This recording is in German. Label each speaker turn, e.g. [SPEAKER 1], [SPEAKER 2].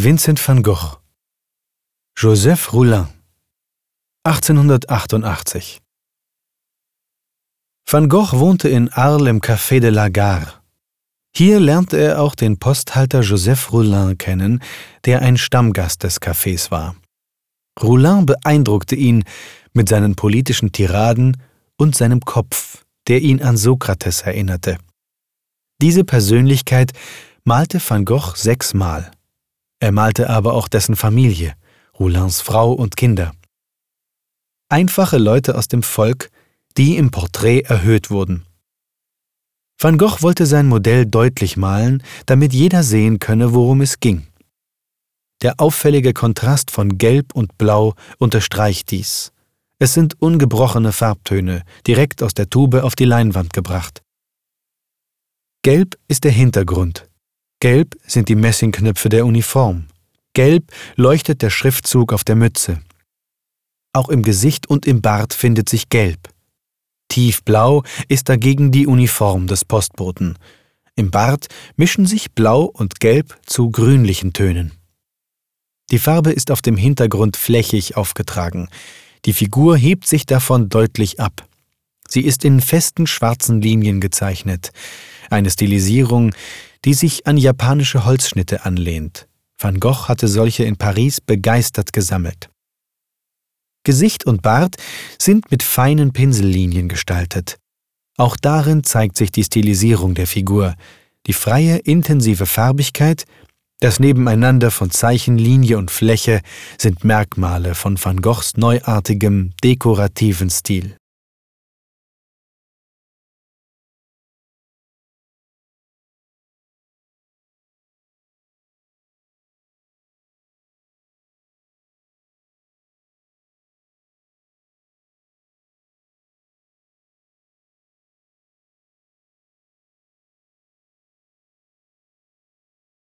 [SPEAKER 1] Vincent van Gogh Joseph Roulin 1888 Van Gogh wohnte in Arles im Café de la Gare. Hier lernte er auch den Posthalter Joseph Roulin kennen, der ein Stammgast des Cafés war. Roulin beeindruckte ihn mit seinen politischen Tiraden und seinem Kopf, der ihn an Sokrates erinnerte. Diese Persönlichkeit malte van Gogh sechsmal. Er malte aber auch dessen Familie, Roulins Frau und Kinder. Einfache Leute aus dem Volk, die im Porträt erhöht wurden. Van Gogh wollte sein Modell deutlich malen, damit jeder sehen könne, worum es ging. Der auffällige Kontrast von Gelb und Blau unterstreicht dies. Es sind ungebrochene Farbtöne, direkt aus der Tube auf die Leinwand gebracht. Gelb ist der Hintergrund. Gelb sind die Messingknöpfe der Uniform. Gelb leuchtet der Schriftzug auf der Mütze. Auch im Gesicht und im Bart findet sich Gelb. Tiefblau ist dagegen die Uniform des Postboten. Im Bart mischen sich Blau und Gelb zu grünlichen Tönen. Die Farbe ist auf dem Hintergrund flächig aufgetragen. Die Figur hebt sich davon deutlich ab. Sie ist in festen schwarzen Linien gezeichnet, eine Stilisierung, die sich an japanische Holzschnitte anlehnt. Van Gogh hatte solche in Paris begeistert gesammelt. Gesicht und Bart sind mit feinen Pinsellinien gestaltet. Auch darin zeigt sich die Stilisierung der Figur, die freie, intensive Farbigkeit, das Nebeneinander von Zeichen, Linie und Fläche sind Merkmale von Van Goghs neuartigem, dekorativen Stil.